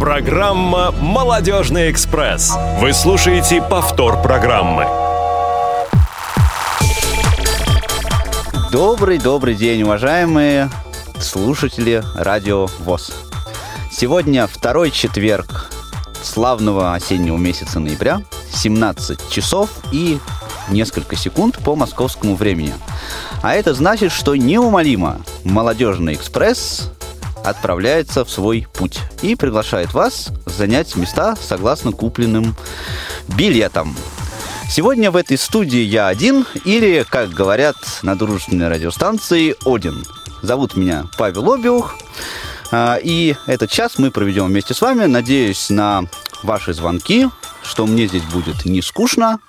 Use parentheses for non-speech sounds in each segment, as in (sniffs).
Программа «Молодежный экспресс». Вы слушаете повтор программы. Добрый-добрый день, уважаемые слушатели Радио ВОЗ. Сегодня второй четверг славного осеннего месяца ноября, 17 часов и несколько секунд по московскому времени. А это значит, что неумолимо «Молодежный экспресс» отправляется в свой путь и приглашает вас занять места согласно купленным билетам. Сегодня в этой студии я один, или, как говорят на дружественной радиостанции, Один. Зовут меня Павел Обиух, а, и этот час мы проведем вместе с вами. Надеюсь на ваши звонки, что мне здесь будет не скучно,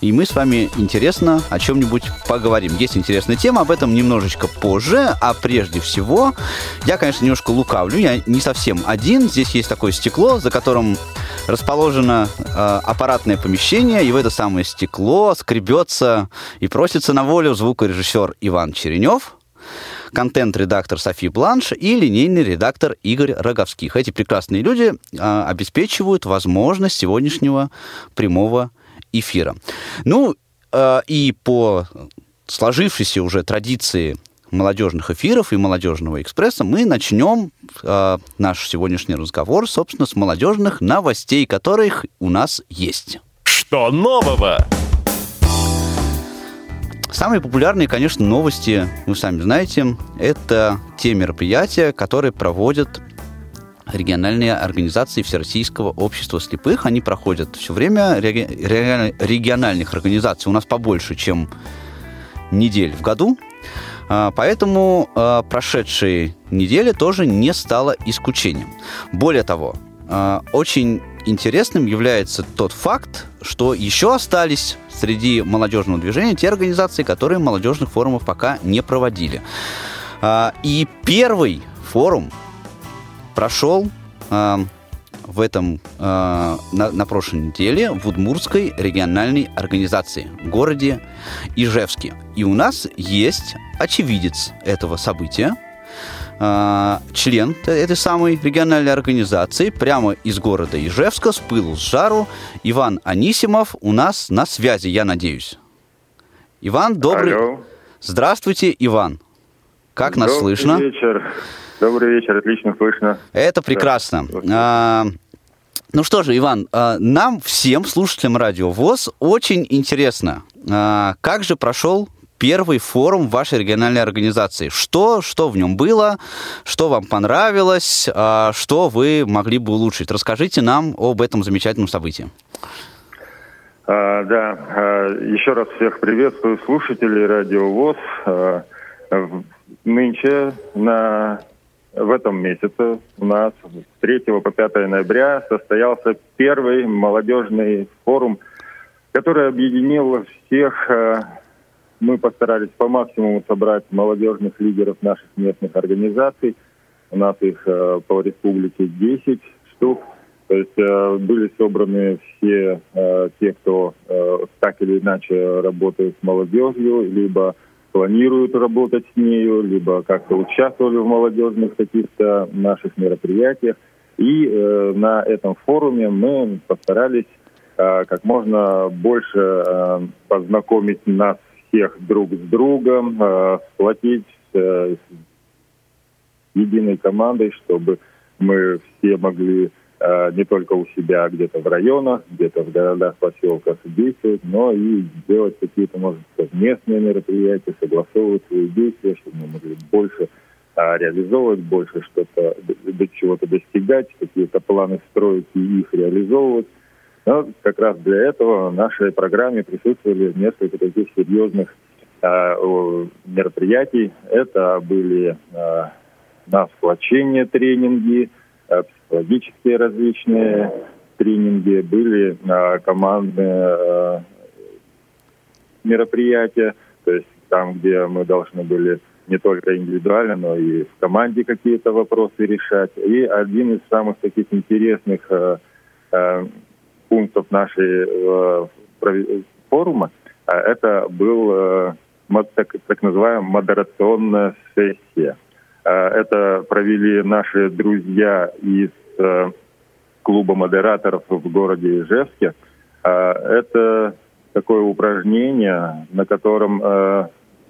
и мы с вами интересно о чем-нибудь поговорим. Есть интересная тема, об этом немножечко позже, а прежде всего, я, конечно, немножко лукавлю, я не совсем один, здесь есть такое стекло, за которым расположено э, аппаратное помещение, и в это самое стекло скребется и просится на волю звукорежиссер Иван Черенев, контент-редактор Софи Бланш и линейный редактор Игорь Роговских. Эти прекрасные люди э, обеспечивают возможность сегодняшнего прямого эфира. Ну, э, и по сложившейся уже традиции молодежных эфиров и молодежного экспресса мы начнем э, наш сегодняшний разговор, собственно, с молодежных новостей, которых у нас есть. Что нового? Самые популярные, конечно, новости, вы сами знаете, это те мероприятия, которые проводят региональные организации Всероссийского общества слепых. Они проходят все время региональных организаций. У нас побольше, чем недель в году. А, поэтому а, прошедшие недели тоже не стало исключением. Более того, а, очень интересным является тот факт, что еще остались среди молодежного движения те организации, которые молодежных форумов пока не проводили. И первый форум прошел э, в этом э, на, на прошлой неделе в Удмуртской региональной организации в городе Ижевске. И у нас есть очевидец этого события, э, член этой самой региональной организации прямо из города Ижевска с пылу с жару Иван Анисимов у нас на связи, я надеюсь. Иван, добрый... Алло. Здравствуйте, Иван. Как нас Добрый слышно? вечер. Добрый вечер, отлично слышно. Это прекрасно. А, ну что же, Иван, а, нам всем, слушателям Радио ВОЗ, очень интересно, а, как же прошел первый форум вашей региональной организации. Что, что в нем было, что вам понравилось, а, что вы могли бы улучшить. Расскажите нам об этом замечательном событии. А, да, еще раз всех приветствую слушателей Радио ВОЗ. Нынче на в этом месяце у нас с 3 по 5 ноября состоялся первый молодежный форум, который объединил всех. Э, мы постарались по максимуму собрать молодежных лидеров наших местных организаций. У нас их э, по республике 10 штук. То есть э, были собраны все те, кто так или иначе работает с молодежью, либо планируют работать с нею, либо как-то участвовали в молодежных каких-то наших мероприятиях. И э, на этом форуме мы постарались э, как можно больше э, познакомить нас всех друг с другом, э, сплотить э, с единой командой, чтобы мы все могли не только у себя где-то в районах, где-то в городах, поселках действовать, но и делать какие-то, может быть, местные мероприятия, согласовывать свои действия, чтобы мы могли больше а, реализовывать, больше что-то, до чего-то достигать, какие-то планы строить и их реализовывать. Но как раз для этого в нашей программе присутствовали несколько таких серьезных а, мероприятий. Это были а, на сплочение тренинги, психологические различные тренинги, были а, командные а, мероприятия, то есть там, где мы должны были не только индивидуально, но и в команде какие-то вопросы решать. И один из самых таких интересных э, э, пунктов нашей э, форума э, это был э, так, так называемая модерационная сессия. Э, это провели наши друзья из э, клуба модераторов в городе Ижевске. Это такое упражнение, на котором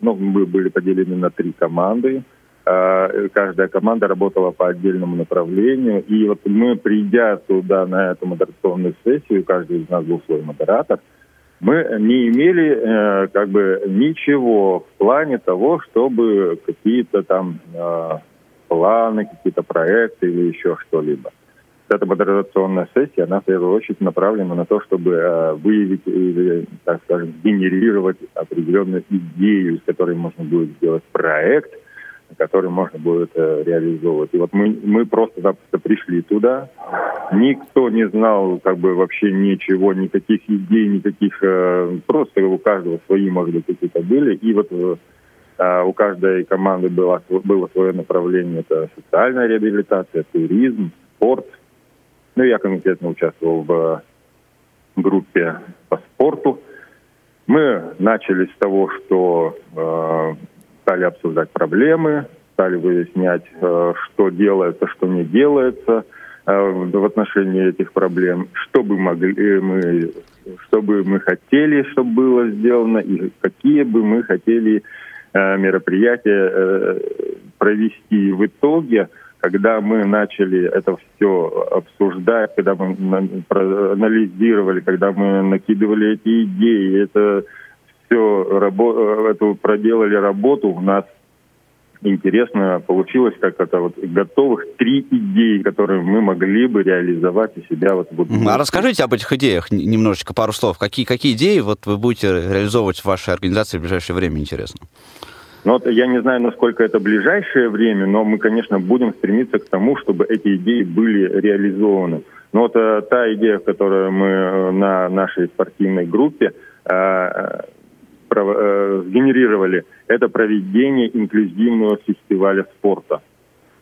ну, мы были поделены на три команды. Каждая команда работала по отдельному направлению. И вот мы, придя туда на эту модерационную сессию, каждый из нас был свой модератор – мы не имели э, как бы ничего в плане того, чтобы какие-то там э, планы, какие-то проекты или еще что-либо. Эта модерационная сессия, она в первую очередь направлена на то, чтобы э, выявить или, так скажем, генерировать определенную идею, из которой можно будет сделать проект, который можно будет э, реализовывать. И вот мы, мы просто-напросто пришли туда, никто не знал как бы вообще ничего, никаких идей, никаких, э, просто у каждого свои, может быть, какие-то были. И вот у каждой команды было, было свое направление, это социальная реабилитация, туризм, спорт. Ну, я конкретно участвовал в группе по спорту. Мы начали с того, что э, стали обсуждать проблемы, стали выяснять, э, что делается, что не делается э, в отношении этих проблем, что бы могли мы, что бы мы хотели, чтобы было сделано, и какие бы мы хотели э, мероприятия провести. В итоге, когда мы начали это все обсуждать, когда мы анализировали, когда мы накидывали эти идеи, это все рабо- эту проделали работу, у нас интересно получилось, как это вот готовых три идеи, которые мы могли бы реализовать у себя вот в А расскажите об этих идеях немножечко, пару слов. Какие, какие идеи вот вы будете реализовывать в вашей организации в ближайшее время, интересно? Ну, вот я не знаю, насколько это ближайшее время, но мы, конечно, будем стремиться к тому, чтобы эти идеи были реализованы. Но вот э, та идея, которую мы э, на нашей спортивной группе э, сгенерировали, это проведение инклюзивного фестиваля спорта.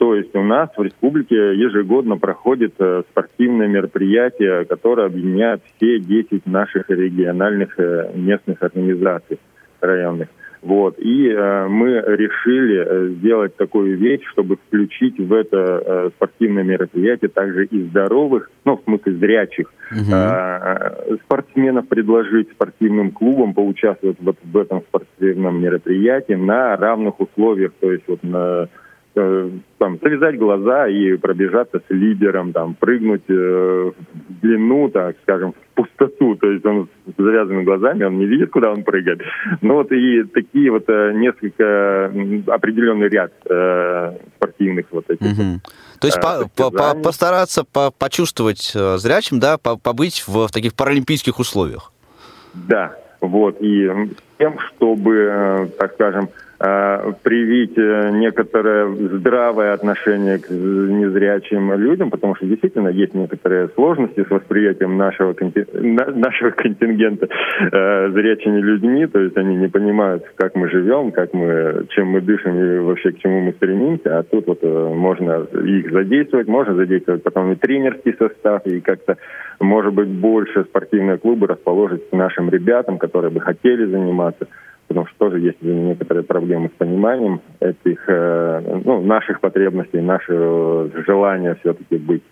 То есть у нас в республике ежегодно проходит э, спортивное мероприятие, которое объединяет все 10 наших региональных э, местных организаций районных. Вот. И э, мы решили э, сделать такую вещь, чтобы включить в это э, спортивное мероприятие также и здоровых, ну, в смысле зрячих, угу. э, спортсменов предложить спортивным клубам поучаствовать вот в этом спортивном мероприятии на равных условиях, то есть вот на Э, там, завязать глаза и пробежаться с лидером, там, прыгнуть э, в длину, так скажем, в пустоту. То есть он с завязанными глазами, он не видит, куда он прыгает. Ну вот и такие вот э, несколько определенный ряд э, спортивных вот этих. Угу. То есть э, по, по, постараться по, почувствовать э, зрячим, да, по, побыть в, в таких паралимпийских условиях. Да, вот, и тем, чтобы, э, так скажем, привить э, некоторое здравое отношение к незрячим людям, потому что действительно есть некоторые сложности с восприятием нашего, нашего (laughs) контингента э, зрячими людьми, то есть они не понимают, как мы живем, как мы, чем мы дышим и вообще к чему мы стремимся, а тут вот можно их задействовать, можно задействовать потом и тренерский состав, и как-то, может быть, больше спортивные клубы расположить нашим ребятам, которые бы хотели заниматься потому что тоже есть некоторые проблемы с пониманием этих, э, ну, наших потребностей, нашего желания все-таки быть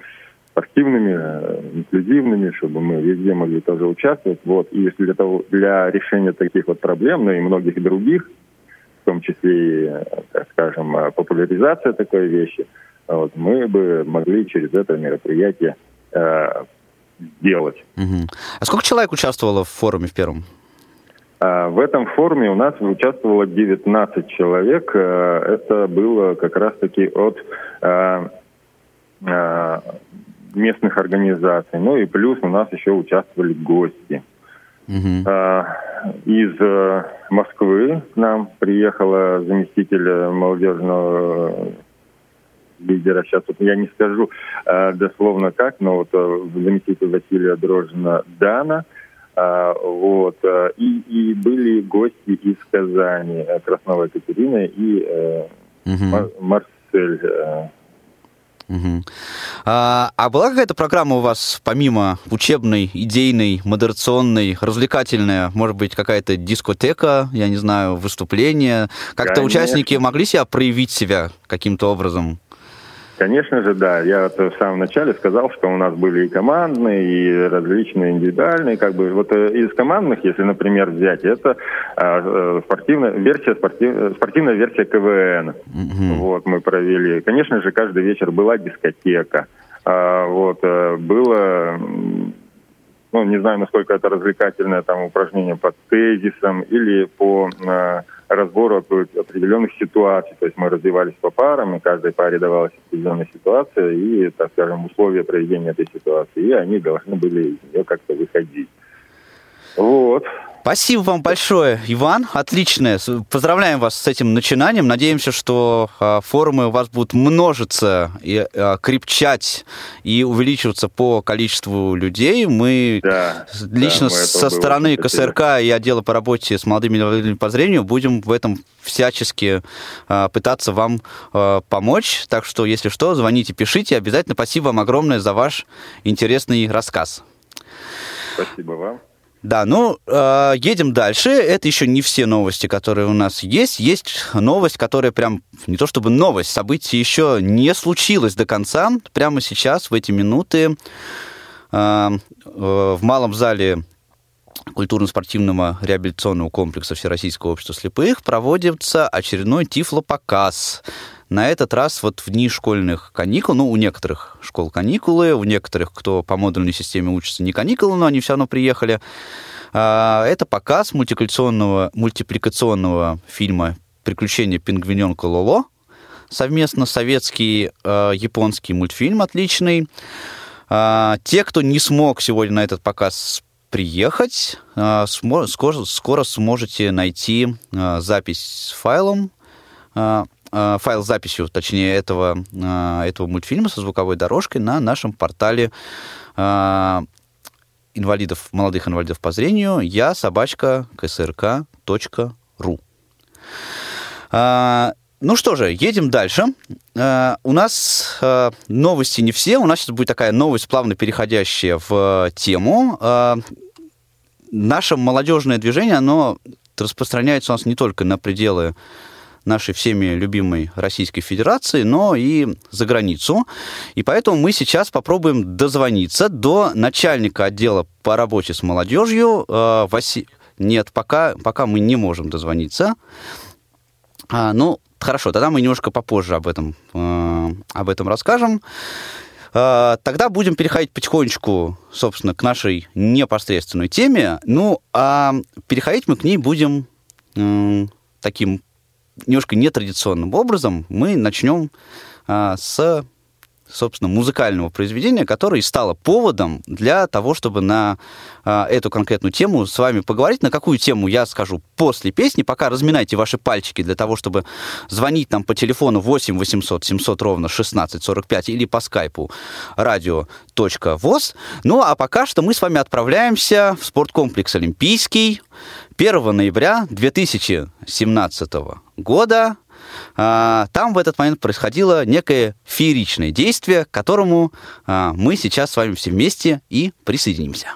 спортивными, э, инклюзивными, чтобы мы везде могли тоже участвовать. Вот. И для, того, для решения таких вот проблем, ну и многих других, в том числе и, так скажем, популяризация такой вещи, вот, мы бы могли через это мероприятие э, сделать. Угу. А сколько человек участвовало в форуме в первом? А, в этом форуме у нас участвовало 19 человек. Э, это было как раз-таки от э, э, местных организаций. Ну и плюс у нас еще участвовали гости. Угу. Из Москвы к нам приехала заместитель молодежного лидера. Сейчас вот я не скажу дословно как, но вот заместитель Василия Дрожжина Дана – вот. Э, и, и были гости из Казани, э, Краснова Екатерина и угу. Марсель. Угу. А, а была какая-то программа у вас, помимо учебной, идейной, модерационной, развлекательная, может быть, какая-то дискотека, я не знаю, выступление? Как-то участники могли себя проявить себя каким-то образом? Конечно же, да. Я вот в самом начале сказал, что у нас были и командные, и различные индивидуальные. Как бы вот э, из командных, если, например, взять, это а, спортивная версия, спортив, спортивная версия КВН. Mm-hmm. Вот мы провели. Конечно же, каждый вечер была дискотека. А, вот было ну, не знаю, насколько это развлекательное там упражнение по тезисам или по э, разбору определенных ситуаций. То есть мы развивались по парам, и каждой паре давалась определенная ситуация и, так скажем, условия проведения этой ситуации. И они должны были из нее как-то выходить. Вот. Спасибо вам большое, Иван. Отличное. Поздравляем вас с этим начинанием. Надеемся, что э, форумы у вас будут множиться и э, крепчать и увеличиваться по количеству людей. Мы да, лично да, мы со стороны КСРК и отдела по работе с молодыми инвалидами по зрению будем в этом всячески э, пытаться вам э, помочь. Так что, если что, звоните, пишите. Обязательно спасибо вам огромное за ваш интересный рассказ. Спасибо вам. Да, ну, э, едем дальше. Это еще не все новости, которые у нас есть. Есть новость, которая прям, не то чтобы новость, событие еще не случилось до конца. Прямо сейчас, в эти минуты, э, э, в малом зале культурно-спортивного реабилитационного комплекса Всероссийского общества слепых проводится очередной тифлопоказ на этот раз вот в дни школьных каникул, ну, у некоторых школ каникулы, у некоторых, кто по модульной системе учится, не каникулы, но они все равно приехали. А, это показ мультипликационного, мультипликационного фильма «Приключения пингвиненка Лоло», совместно советский э, японский мультфильм отличный. Э, те, кто не смог сегодня на этот показ приехать, э, скоро, сможете найти э, запись с файлом э, Э, файл с записью, точнее, этого, э, этого мультфильма со звуковой дорожкой на нашем портале э, инвалидов, молодых инвалидов по зрению я собачка КСРК.ру. Ну что же, едем дальше. У нас новости не все. У нас сейчас будет такая новость, плавно переходящая в тему. Наше молодежное движение, оно распространяется у нас не только на пределы нашей всеми любимой Российской Федерации, но и за границу. И поэтому мы сейчас попробуем дозвониться до начальника отдела по работе с молодежью. Э, Васи... Нет, пока, пока мы не можем дозвониться. А, ну, хорошо, тогда мы немножко попозже об этом, э, об этом расскажем. Э, тогда будем переходить потихонечку, собственно, к нашей непосредственной теме. Ну, а переходить мы к ней будем э, таким немножко нетрадиционным образом мы начнем а, с собственно, музыкального произведения, которое стало поводом для того, чтобы на а, эту конкретную тему с вами поговорить. На какую тему я скажу после песни. Пока разминайте ваши пальчики для того, чтобы звонить нам по телефону 8 800 700 ровно 1645 или по скайпу radio.voz. Ну, а пока что мы с вами отправляемся в спорткомплекс «Олимпийский». 1 ноября 2017 года а, там в этот момент происходило некое фееричное действие, к которому а, мы сейчас с вами все вместе и присоединимся.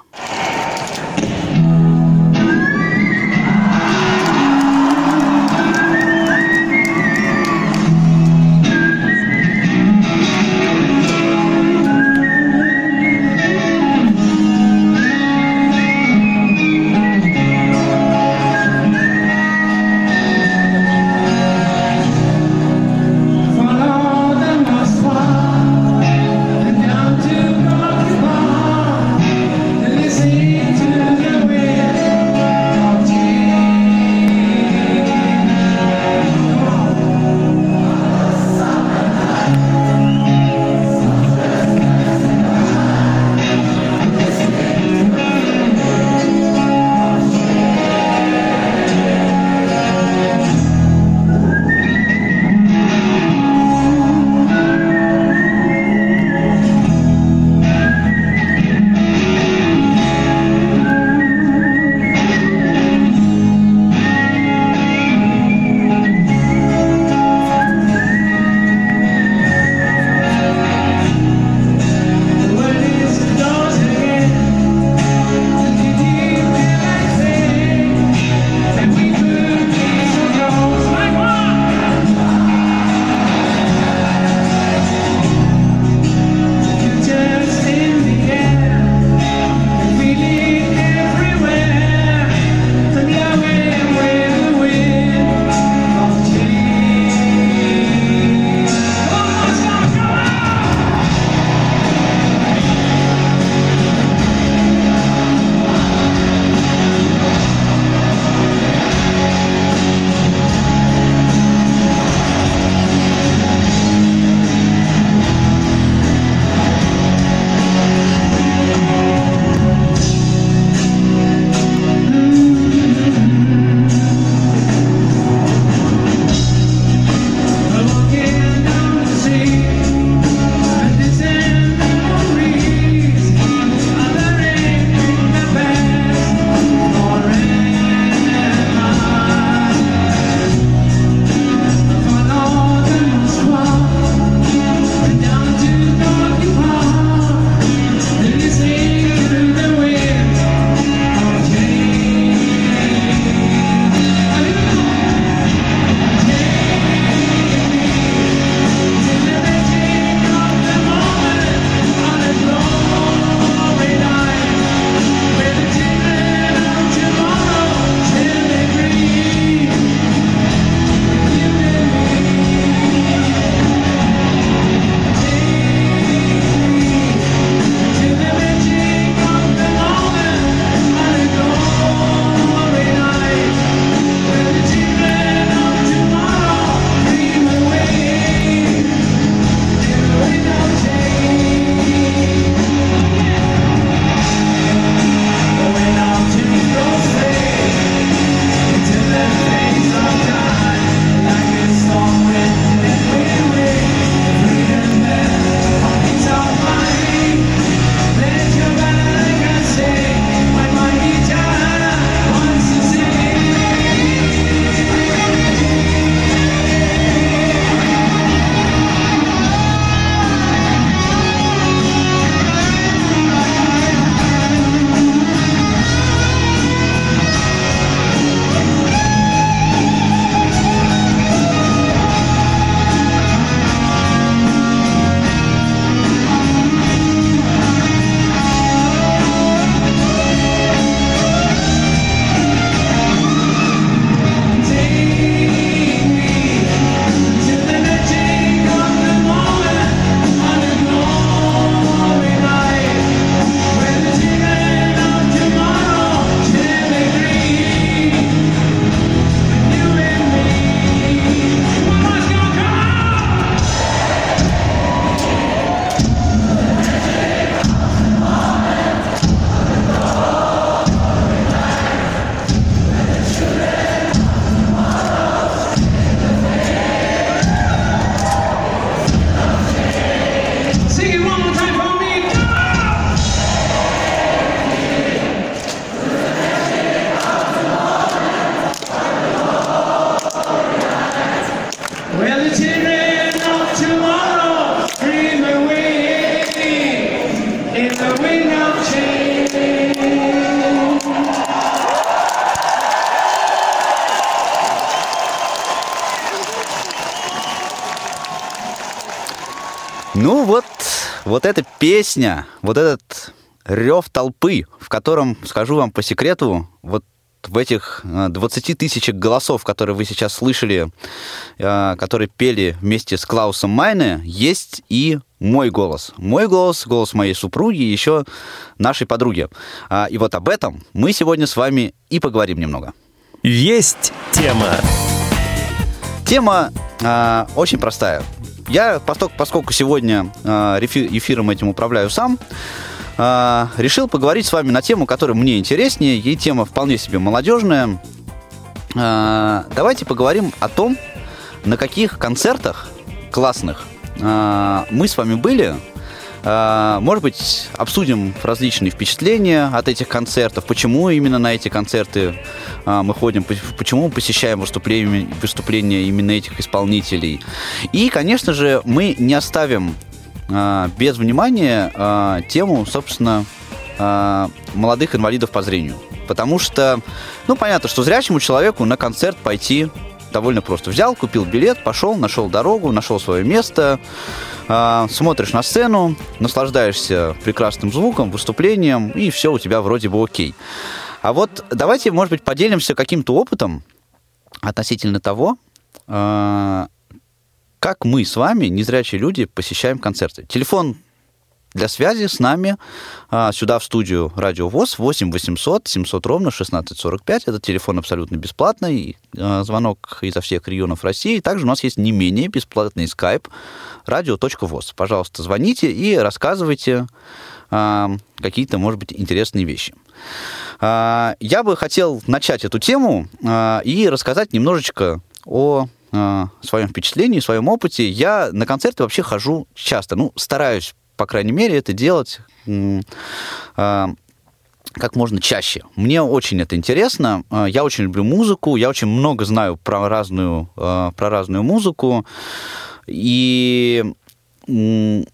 Вот эта песня, вот этот рев толпы, в котором, скажу вам по секрету, вот в этих 20 э, тысячах голосов, которые вы сейчас слышали, э, которые пели вместе с Клаусом Майне, есть и мой голос. Мой голос, голос моей супруги и еще нашей подруги. А, и вот об этом мы сегодня с вами и поговорим немного. Есть тема. Тема э, очень простая. Я, поскольку сегодня э, эфиром этим управляю сам, э, решил поговорить с вами на тему, которая мне интереснее, и тема вполне себе молодежная. Э, давайте поговорим о том, на каких концертах классных мы с вами были а, может быть, обсудим различные впечатления от этих концертов, почему именно на эти концерты а, мы ходим, почему мы посещаем выступления, выступления именно этих исполнителей. И, конечно же, мы не оставим а, без внимания тему, собственно, молодых инвалидов по зрению. Потому что, ну, понятно, что зрячему человеку на концерт пойти довольно просто. Взял, купил билет, пошел, нашел дорогу, нашел свое место, э, смотришь на сцену, наслаждаешься прекрасным звуком, выступлением, и все у тебя вроде бы окей. А вот давайте, может быть, поделимся каким-то опытом относительно того, э, как мы с вами, незрячие люди, посещаем концерты. Телефон для связи с нами а, сюда в студию Радио ВОЗ 8 800 700 ровно 1645. Это телефон абсолютно бесплатный, а, звонок изо всех регионов России. Также у нас есть не менее бесплатный скайп radio.voz. Пожалуйста, звоните и рассказывайте а, какие-то, может быть, интересные вещи. Я бы хотел начать эту тему и рассказать немножечко о своем впечатлении, своем опыте. Я на концерты вообще хожу часто. Ну, стараюсь по крайней мере, это делать а, как можно чаще. Мне очень это интересно. А, я очень люблю музыку, я очень много знаю про разную, а, про разную музыку. И вот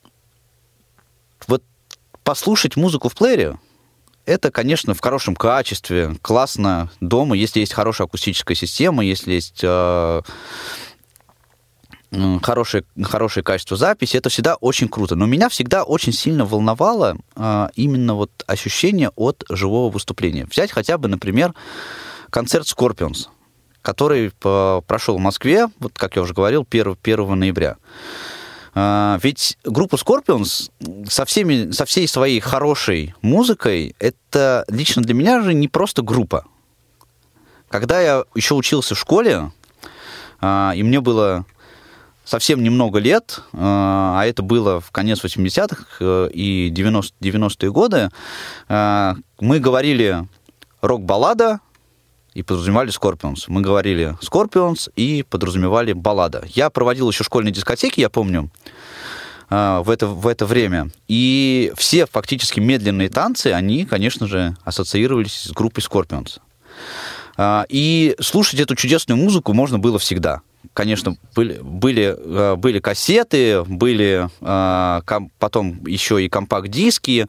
послушать музыку в плеере, это, конечно, в хорошем качестве, классно дома, если есть хорошая акустическая система, если есть хорошее, хорошее качество записи, это всегда очень круто. Но меня всегда очень сильно волновало а, именно вот ощущение от живого выступления. Взять хотя бы, например, концерт Scorpions, который по, прошел в Москве, вот как я уже говорил, 1, 1 ноября. А, ведь группа Scorpions со, всеми, со всей своей хорошей музыкой, это лично для меня же не просто группа. Когда я еще учился в школе, а, и мне было совсем немного лет, э, а это было в конец 80-х э, и 90, 90-е годы, э, мы говорили рок-баллада и подразумевали Scorpions. Мы говорили Scorpions и подразумевали баллада. Я проводил еще школьные дискотеки, я помню, в это, в это время. И все фактически медленные танцы, они, конечно же, ассоциировались с группой Scorpions. И слушать эту чудесную музыку можно было всегда конечно, были, были, э, были кассеты, были э, потом еще и компакт-диски.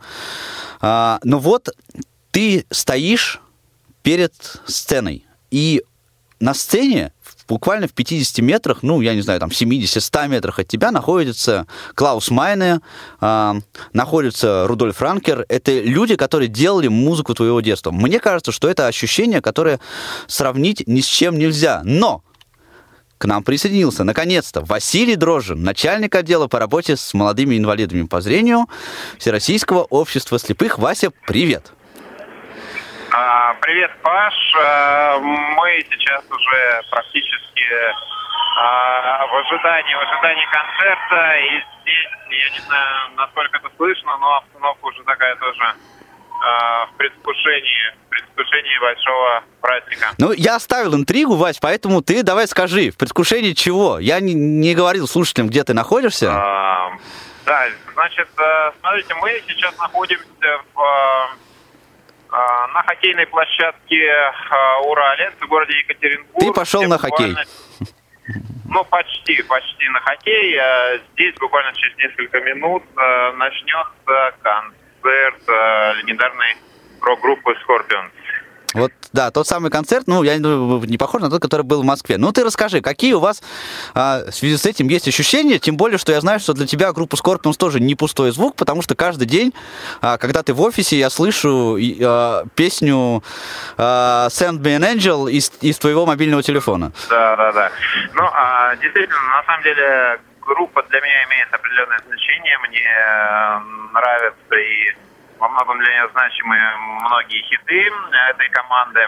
А, но вот ты стоишь перед сценой, и на сцене буквально в 50 метрах, ну, я не знаю, там, 70-100 метрах от тебя находится Клаус Майне, э, находится Рудольф Франкер. Это люди, которые делали музыку твоего детства. Мне кажется, что это ощущение, которое сравнить ни с чем нельзя. Но к нам присоединился, наконец-то, Василий Дрожжин, начальник отдела по работе с молодыми инвалидами по зрению Всероссийского общества слепых. Вася, привет! А, привет, Паш. А, мы сейчас уже практически а, в ожидании, в ожидании концерта. И здесь, я не знаю, насколько это слышно, но обстановка уже такая тоже в предвкушении предвкушении большого праздника. Ну, я оставил интригу, Вась, поэтому ты давай скажи, в предвкушении чего? Я не, не говорил слушателям, где ты находишься. А, да, значит, э, смотрите, мы сейчас находимся в, э, на хоккейной площадке э, Уралец в городе Екатеринбург. Ты пошел на хоккей. Ну, почти, почти на хоккей. Здесь буквально через несколько минут начнется концерт легендарной рок-группы Scorpions. Вот, да, тот самый концерт, ну, я не похож на тот, который был в Москве. Ну, ты расскажи, какие у вас а, в связи с этим есть ощущения, тем более, что я знаю, что для тебя группа Scorpions тоже не пустой звук, потому что каждый день, а, когда ты в офисе, я слышу а, песню а, Send Me an Angel из, из твоего мобильного телефона. Да, да, да. Ну, а, действительно, на самом деле, группа для меня имеет определенное значение, мне э, нравится и во многом для нее значимы многие хиты этой команды.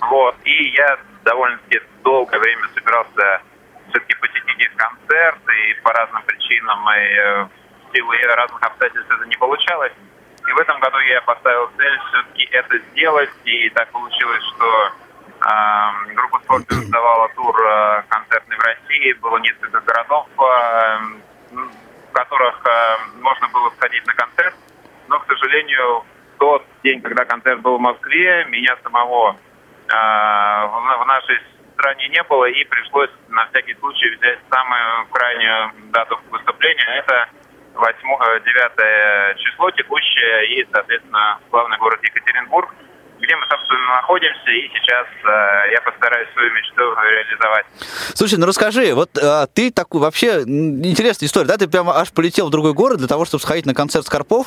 Вот. И я довольно-таки долгое время собирался все-таки посетить их концерт, и по разным причинам, и э, в силу разных обстоятельств это не получалось. И в этом году я поставил цель все-таки это сделать, и так получилось, что э, группа Scorpions давала тур э, концертный в России, было несколько городов, э, в которых э, можно было сходить на концерт. Но, к сожалению, в тот день, когда концерт был в Москве, меня самого в, нашей стране не было, и пришлось на всякий случай взять самую крайнюю дату выступления. Это 8, 9 э, число текущее и, соответственно, главный город Екатеринбург – где мы, собственно, находимся, и сейчас э, я постараюсь свою мечту реализовать. Слушай, ну расскажи, вот э, ты такой вообще интересная история, да? Ты прямо аж полетел в другой город для того, чтобы сходить на концерт Скорпов.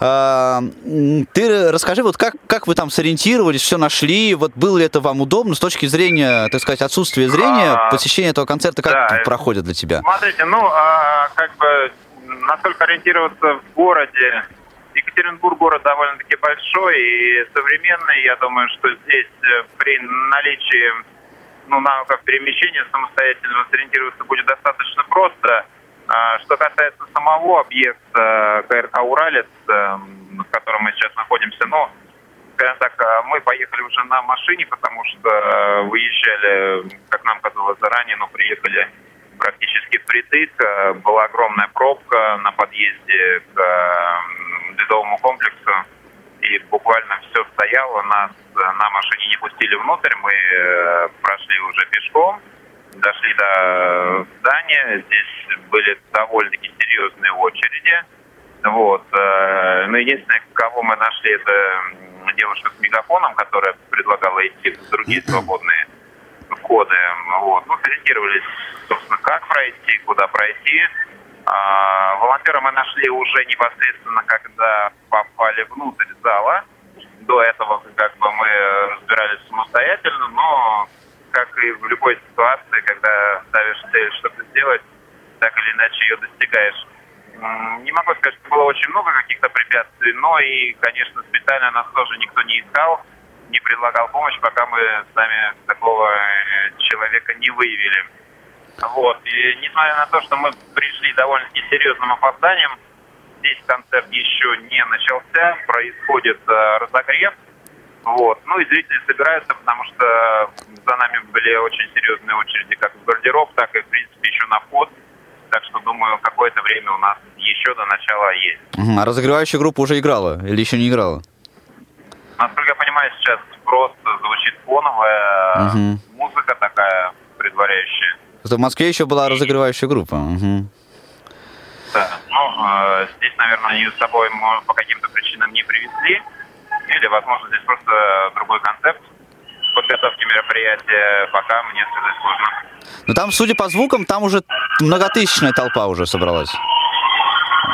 Э, ты расскажи, вот как, как вы там сориентировались, все нашли, вот было ли это вам удобно с точки зрения, так сказать, отсутствия зрения, а, посещение этого концерта как да, проходит для тебя? Смотрите, ну, а, как бы, насколько ориентироваться в городе, Екатеринбург город довольно-таки большой и современный. Я думаю, что здесь э, при наличии ну, навыков перемещения самостоятельно сориентироваться будет достаточно просто. А, что касается самого объекта КРК «Уралец», в котором мы сейчас находимся, ну, скажем так, а, мы поехали уже на машине, потому что э, выезжали, как нам казалось заранее, но приехали практически впритык. Э, была огромная пробка на подъезде к ледовому комплексу. И буквально все стояло, нас на машине не пустили внутрь, мы э, прошли уже пешком, дошли до здания, здесь были довольно-таки серьезные очереди. Вот. Э, но единственное, кого мы нашли, это девушка с мегафоном, которая предлагала идти в другие (clears throat) свободные коды. Вот. Ну, сориентировались, собственно, как пройти, куда пройти. А, волонтера мы нашли уже непосредственно, когда попали внутрь зала. До этого как бы мы разбирались самостоятельно, но как и в любой ситуации, когда ставишь цель что-то сделать, так или иначе ее достигаешь. Не могу сказать, что было очень много каких-то препятствий, но и, конечно, специально нас тоже никто не искал, не предлагал помощь, пока мы сами такого э, человека не выявили. Вот. И несмотря на то, что мы пришли довольно-таки серьезным опозданием, здесь концерт еще не начался, происходит э, разогрев. Вот. Ну и зрители собираются, потому что за нами были очень серьезные очереди как в гардероб, так и, в принципе, еще на вход. Так что, думаю, какое-то время у нас еще до начала есть. А разогревающая группа уже играла или еще не играла? Насколько я понимаю, сейчас просто звучит фоновая угу. музыка такая предваряющая. В Москве еще была разогревающая группа. Угу. Да, ну, э, здесь, наверное, они с собой по каким-то причинам не привезли. Или, возможно, здесь просто другой концепт подготовки мероприятия, пока мне сказать сложно. Ну там, судя по звукам, там уже многотысячная толпа уже собралась.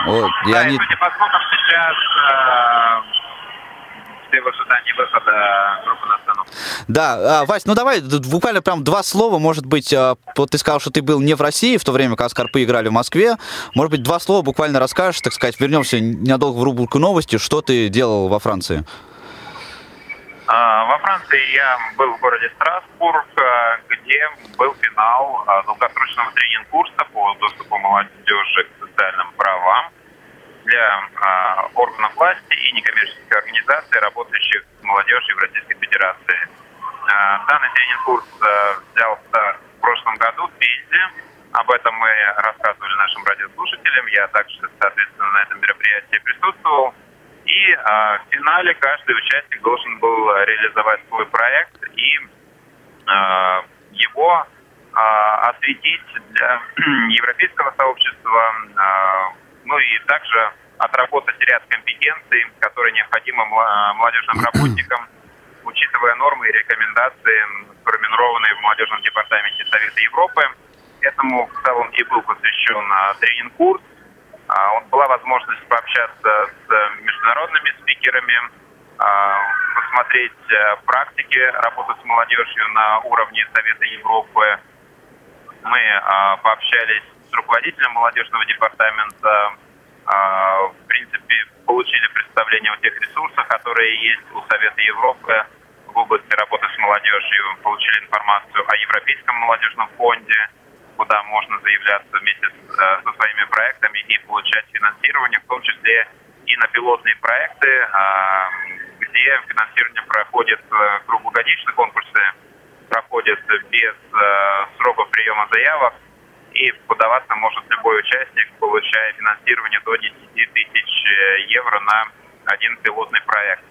Вот, да, и они... судя по звукам, сейчас э, все в ожидании выхода группы на. Да, а, Вась, ну давай буквально прям два слова, может быть, а, вот ты сказал, что ты был не в России в то время, когда Скорпы играли в Москве, может быть, два слова буквально расскажешь, так сказать, вернемся ненадолго в рубрику новости, что ты делал во Франции? А, во Франции я был в городе Страсбург, где был финал долгосрочного тренинг-курса по доступу молодежи к социальным правам для э, органов власти и некоммерческих организаций, работающих с молодежью в Российской Федерации. Э, данный тренинг-курс э, взял старт в прошлом году в Пензе. Об этом мы рассказывали нашим радиослушателям. Я также, соответственно, на этом мероприятии присутствовал. И э, в финале каждый участник должен был реализовать свой проект и э, его э, осветить для (clears throat) европейского сообщества, э, ну и также отработать ряд компетенций, которые необходимы молодежным (clears throat) работникам учитывая нормы и рекомендации, сформированные в молодежном департаменте Совета Европы. Этому в целом и был посвящен тренинг-курс. Была возможность пообщаться с международными спикерами, посмотреть практики работы с молодежью на уровне Совета Европы. Мы пообщались с руководителем молодежного департамента, в принципе, получили представление о тех ресурсах, которые есть у Совета Европы в области работы с молодежью, получили информацию о Европейском молодежном фонде, куда можно заявляться вместе э, со своими проектами и получать финансирование, в том числе и на пилотные проекты, а, где финансирование проходит э, круглогодично, конкурсы проходят без э, срока приема заявок, и подаваться может любой участник, получая финансирование до 10 тысяч евро на один пилотный проект.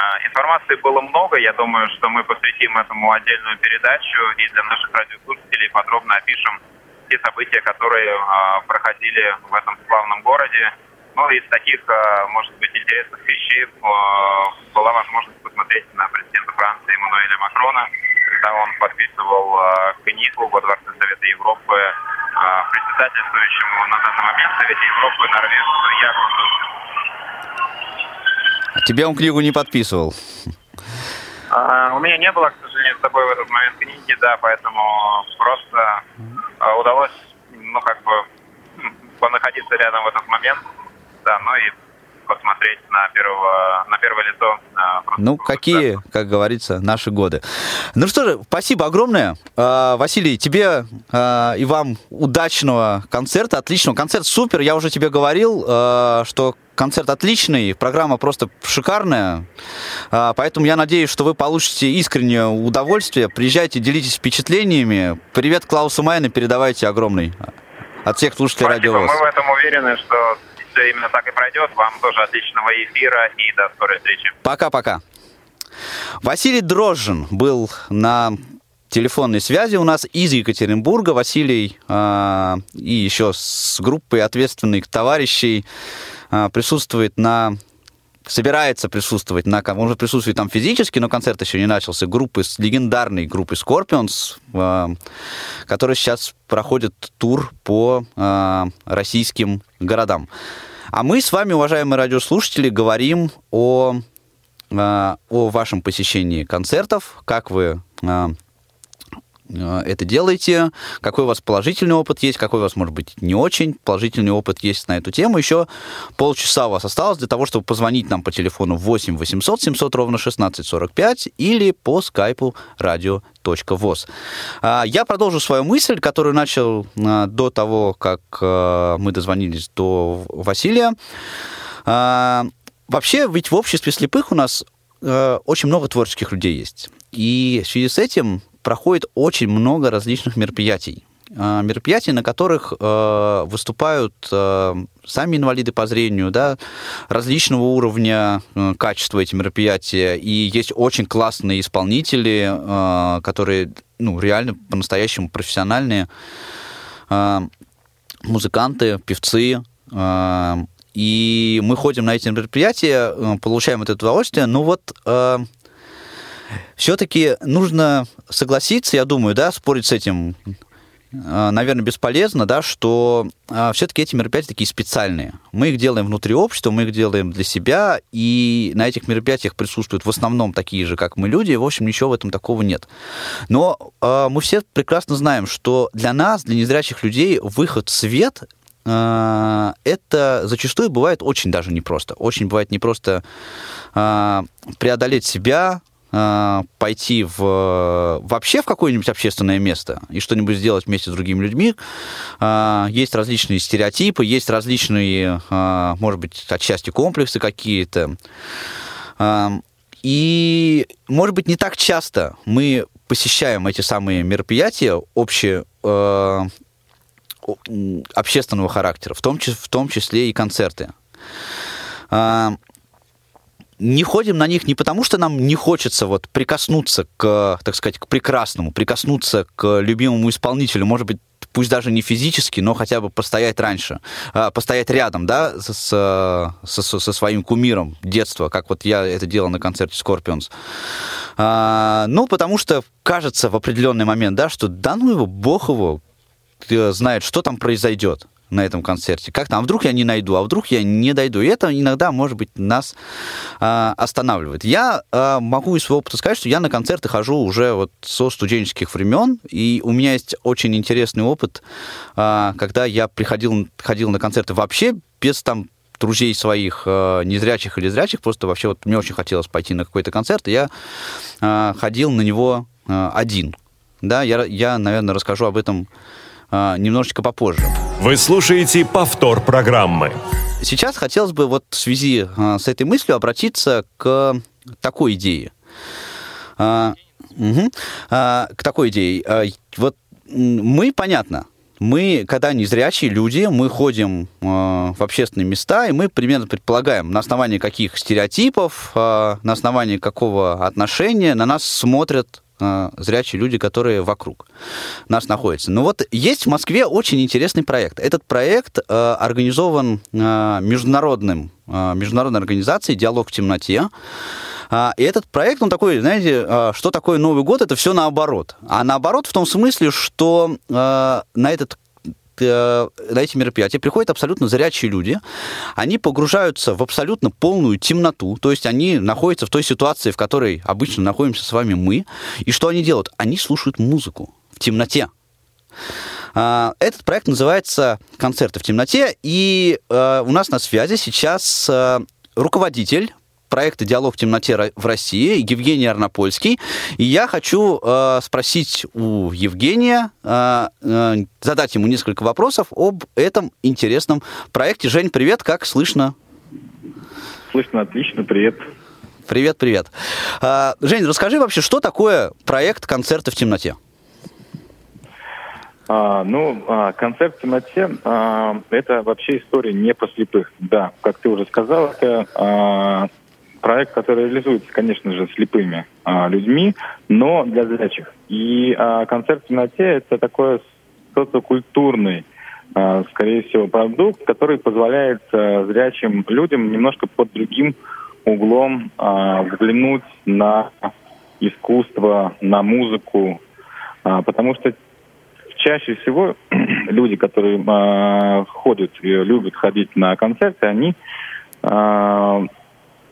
А, информации было много, я думаю, что мы посвятим этому отдельную передачу и для наших радиослушателей подробно опишем те события, которые а, проходили в этом славном городе. Ну, из таких, а, может быть, интересных вещей была возможность посмотреть на президента Франции Эммануэля Макрона, когда он подписывал книгу во Дворце Совета Европы председательствующему на данный момент Совете Европы норвежцу Ягунду Тебе он книгу не подписывал? А, у меня не было, к сожалению, с тобой в этот момент книги, да, поэтому просто а, удалось, ну, как бы, понаходиться рядом в этот момент, да, ну и посмотреть на, первого, на первое лицо. А, ну, какие, да. как говорится, наши годы. Ну что же, спасибо огромное. А, Василий, тебе а, и вам удачного концерта, отличного. Концерт супер, я уже тебе говорил, что концерт отличный, программа просто шикарная, поэтому я надеюсь, что вы получите искреннее удовольствие. Приезжайте, делитесь впечатлениями. Привет Клаусу Майна передавайте огромный от всех слушателей Спасибо. радио. Мы в этом уверены, что все именно так и пройдет. Вам тоже отличного эфира и до скорой встречи. Пока-пока. Василий Дрожжин был на телефонной связи у нас из Екатеринбурга. Василий э, и еще с группой ответственных товарищей э, присутствует на собирается присутствовать на... Он уже присутствует там физически, но концерт еще не начался. Группы, легендарной группы Scorpions, э, которая сейчас проходит тур по э, российским городам. А мы с вами, уважаемые радиослушатели, говорим о, э, о вашем посещении концертов, как вы это делаете, какой у вас положительный опыт есть, какой у вас, может быть, не очень положительный опыт есть на эту тему. Еще полчаса у вас осталось для того, чтобы позвонить нам по телефону 8 800 700 ровно 1645 или по скайпу радио voz. А, я продолжу свою мысль, которую начал а, до того, как а, мы дозвонились до Василия. Вообще, ведь в обществе слепых у нас очень много творческих людей есть. И в связи с этим проходит очень много различных мероприятий. Э, мероприятий, на которых э, выступают э, сами инвалиды по зрению, да, различного уровня качества эти мероприятия, и есть очень классные исполнители, которые, ну, реально по-настоящему профессиональные музыканты, певцы, и мы ходим на эти мероприятия, получаем это удовольствие, но вот все-таки нужно согласиться, я думаю, да, спорить с этим Э, наверное, бесполезно, да, что а, все-таки эти мероприятия такие специальные. Мы их делаем внутри общества, мы их делаем для себя, и на этих мероприятиях присутствуют в основном такие же, как мы, люди, и, в общем, ничего в этом такого нет. Но э, мы все прекрасно знаем, что для нас, для незрячих людей, выход в свет это зачастую бывает очень даже непросто. Очень бывает непросто преодолеть себя, а, пойти в, вообще в какое-нибудь общественное место и что-нибудь сделать вместе с другими людьми. А, есть различные стереотипы, есть различные, а, может быть, отчасти комплексы какие-то. И, может быть, не так часто мы посещаем эти самые мероприятия общие, общественного характера, в том, в том числе и концерты не ходим на них не потому, что нам не хочется вот прикоснуться к, так сказать, к прекрасному, прикоснуться к любимому исполнителю, может быть, пусть даже не физически, но хотя бы постоять раньше, а, постоять рядом, да, с, со, со своим кумиром детства, как вот я это делал на концерте Scorpions. А, ну, потому что кажется в определенный момент, да, что да ну его, бог его, знает, что там произойдет на этом концерте. Как там, а вдруг я не найду, а вдруг я не дойду. И это иногда, может быть, нас э, останавливает. Я э, могу из своего опыта сказать, что я на концерты хожу уже вот со студенческих времен, и у меня есть очень интересный опыт, э, когда я приходил, ходил на концерты вообще без там друзей своих, незрячих или зрячих, просто вообще вот мне очень хотелось пойти на какой-то концерт, и я э, ходил на него э, один. Да, я, я, наверное, расскажу об этом э, немножечко попозже. Вы слушаете повтор программы. Сейчас хотелось бы вот в связи а, с этой мыслью обратиться к такой идее. Угу, а, к такой идее. А, вот мы, понятно, мы, когда незрячие люди, мы ходим э, в общественные места, и мы примерно предполагаем, на основании каких стереотипов, э, на основании какого отношения на нас смотрят э, зрячие люди, которые вокруг нас находятся. Но вот есть в Москве очень интересный проект. Этот проект э, организован э, международным, э, международной организацией «Диалог в темноте». А, и этот проект, он такой, знаете, э, что такое Новый год? Это все наоборот. А наоборот в том смысле, что э, на этот Э, на эти мероприятия приходят абсолютно зрячие люди, они погружаются в абсолютно полную темноту, то есть они находятся в той ситуации, в которой обычно находимся с вами мы, и что они делают? Они слушают музыку в темноте. А, этот проект называется «Концерты в темноте», и э, у нас на связи сейчас э, руководитель проекта «Диалог в темноте в России» Евгений Арнопольский. И я хочу э, спросить у Евгения, э, э, задать ему несколько вопросов об этом интересном проекте. Жень, привет, как слышно? Слышно отлично, привет. Привет, привет. Э, Жень, расскажи вообще, что такое проект «Концерты в темноте»? А, ну, а, концерт в темноте а, это вообще история не про слепых. Да, как ты уже сказал, это а, проект, который реализуется, конечно же, слепыми а, людьми, но для зрячих. И а, концерт в темноте это такой социокультурный, а, скорее всего, продукт, который позволяет а, зрячим людям немножко под другим углом а, взглянуть на искусство, на музыку, а, потому что чаще всего (clears throat) люди, которые э, ходят и любят ходить на концерты, они э,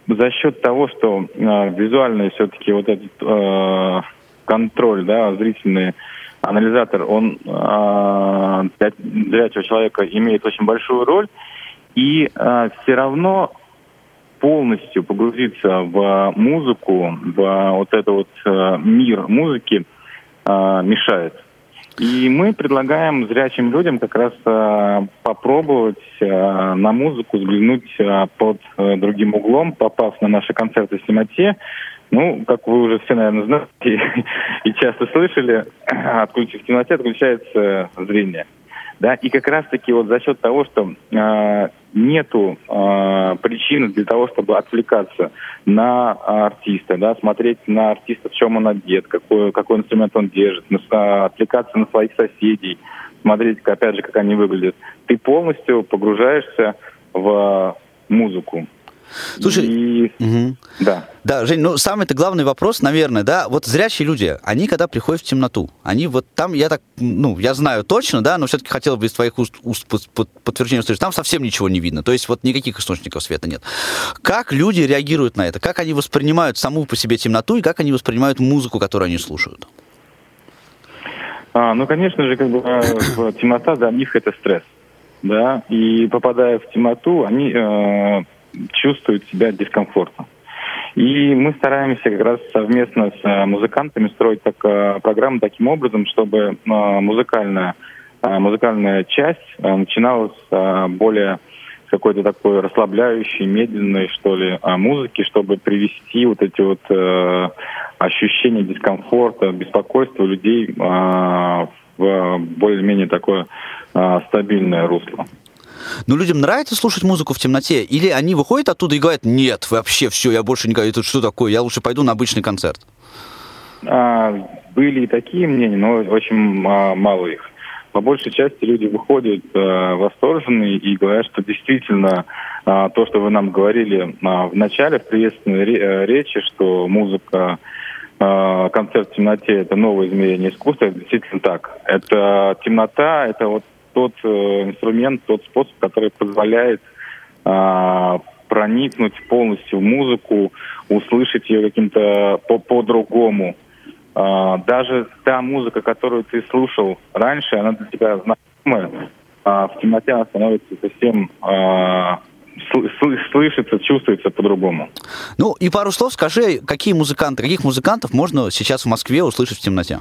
за счет того, что э, визуальный все-таки вот этот э, контроль, да, зрительный анализатор, он э, для зрячего человека имеет очень большую роль, и э, все равно полностью погрузиться в музыку, в вот этот вот э, мир музыки э, мешает. И мы предлагаем зрячим людям как раз э, попробовать э, на музыку взглянуть э, под э, другим углом, попав на наши концерты в темноте. Ну, как вы уже все, наверное, знаете (laughs) и часто слышали, (clears throat) отключив в темноте отключается зрение. Да, и как раз-таки вот за счет того, что э, нету э, причины для того, чтобы отвлекаться на артиста, да, смотреть на артиста, в чем он одет, какой, какой инструмент он держит, на, отвлекаться на своих соседей, смотреть, опять же, как они выглядят. Ты полностью погружаешься в музыку. Слушай, и... угу. да. Да, Жень, ну самый-то главный вопрос, наверное, да, вот зрячие люди, они когда приходят в темноту, они вот там, я так, ну, я знаю точно, да, но все-таки хотел бы из твоих уст, уст подтверждения услышать, там совсем ничего не видно, то есть вот никаких источников света нет. Как люди реагируют на это? Как они воспринимают саму по себе темноту и как они воспринимают музыку, которую они слушают? А, ну, конечно же, как бы э, темнота для них это стресс, да, и попадая в темноту, они э, чувствуют себя дискомфортно. И мы стараемся как раз совместно с э, музыкантами строить так, э, программу таким образом, чтобы э, музыкальная, музыкальная часть начиналась более какой-то такой расслабляющей, медленной, что ли, музыки, чтобы привести вот эти вот ощущения дискомфорта, беспокойства людей в более-менее такое стабильное русло. Но людям нравится слушать музыку в темноте? Или они выходят оттуда и говорят, нет, вообще все, я больше не говорю, это что такое, я лучше пойду на обычный концерт? А, были и такие мнения, но очень а, мало их. по большей части люди выходят э, восторженные и говорят, что действительно э, то, что вы нам говорили э, в начале, в приветственной ре- речи, что музыка э, концерт в темноте это новое измерение искусства, это действительно так. Это темнота, это вот тот э, инструмент, тот способ, который позволяет э, проникнуть полностью в музыку, услышать ее каким-то по- по-другому. А, даже та музыка, которую ты слушал раньше, она для тебя знакомая, а в темноте она становится совсем а, сл- слышится, чувствуется по-другому. Ну и пару слов скажи, какие музыканты, каких музыкантов можно сейчас в Москве услышать в темноте?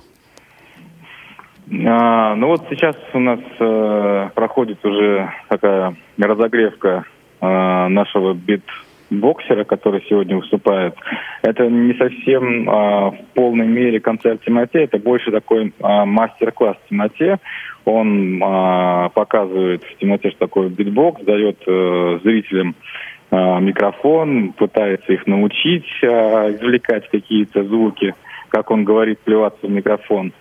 А, ну вот сейчас у нас э, проходит уже такая разогревка э, нашего битбоксера, который сегодня выступает. Это не совсем э, в полной мере концерт темноте, это больше такой э, мастер-класс темноте. Он э, показывает в темноте, что такое битбокс, дает э, зрителям э, микрофон, пытается их научить э, извлекать какие-то звуки, как он говорит, плеваться в микрофон.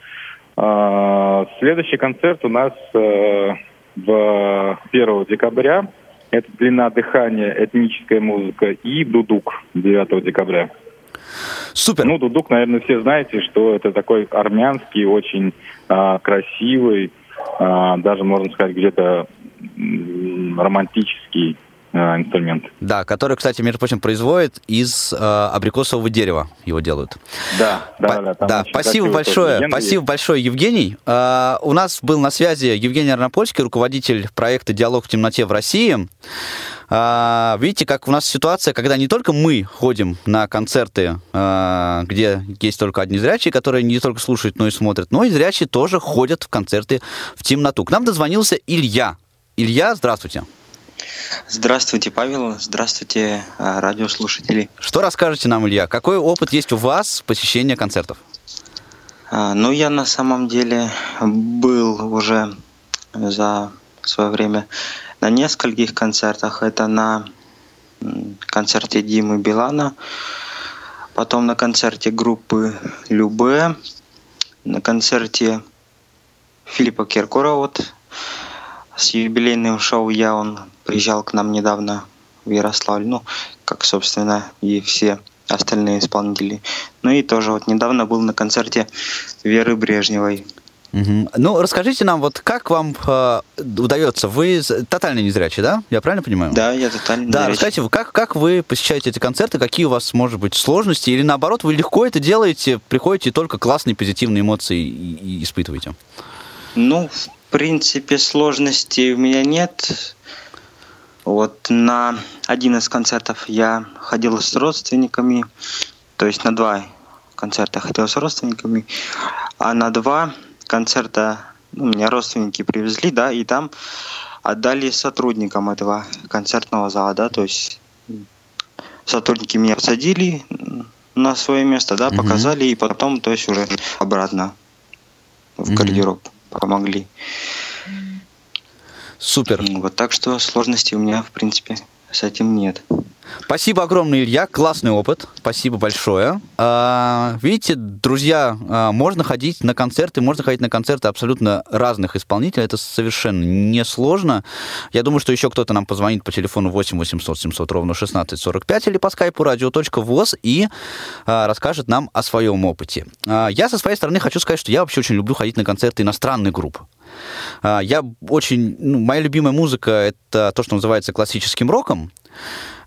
Следующий концерт у нас э, в 1 декабря. Это длина дыхания, этническая музыка и дудук 9 декабря. Супер. Ну, дудук, наверное, все знаете, что это такой армянский, очень а, красивый, а, даже, можно сказать, где-то романтический а, инструмент. Да, который, кстати, между прочим, производит из э, абрикосового дерева. Его делают. Да, да, По- да. да, спасибо большое, спасибо есть. большое, Евгений. А, у нас был на связи Евгений Арнопольский, руководитель проекта «Диалог в темноте в России». А, видите, как у нас ситуация, когда не только мы ходим на концерты, а, где есть только одни зрячие, которые не только слушают, но и смотрят, но и зрячие тоже ходят в концерты в темноту. К нам дозвонился Илья. Илья, здравствуйте. Здравствуйте, Павел. Здравствуйте, а, радиослушатели. Что расскажете нам, Илья? Какой опыт есть у вас посещения концертов? А, Ну, я на самом деле был уже за свое время на нескольких концертах. Это на концерте Димы Билана, потом на концерте группы Любе, на концерте Филиппа Киркорова вот с юбилейным шоу «Я». Он приезжал к нам недавно в Ярославль, ну, как, собственно, и все остальные исполнители. Ну и тоже вот недавно был на концерте Веры Брежневой. Мгм. Ну, расскажите нам, вот как вам э, удается? Вы тотально незрячий, да? Я правильно понимаю? Да, я тотально Да, незрячий. расскажите, как, как вы посещаете эти концерты, какие у вас, может быть, сложности, или наоборот, вы легко это делаете, приходите и только классные позитивные эмоции и- и испытываете? Ну, в принципе, сложностей у меня нет. Вот на один из концертов я ходил с родственниками, то есть на два концерта ходил с родственниками, а на два концерта ну, меня родственники привезли, да, и там отдали сотрудникам этого концертного зала, да, то есть сотрудники меня посадили на свое место, да, Мгм. показали, и потом, то есть уже обратно в Мгм. гардероб помогли. Супер. Вот так что сложностей у меня, в принципе, с этим нет. Спасибо огромное, Илья. Классный опыт. Спасибо большое. А, видите, друзья, а, можно ходить на концерты, можно ходить на концерты абсолютно разных исполнителей. Это совершенно несложно. Я думаю, что еще кто-то нам позвонит по телефону 8 800 700 ровно 1645 или по скайпу radio.voz и а, расскажет нам о своем опыте. Я со своей стороны хочу сказать, что я вообще очень люблю ходить на концерты иностранных групп. А, Я очень... ну, моя любимая музыка — это то, что называется классическим роком.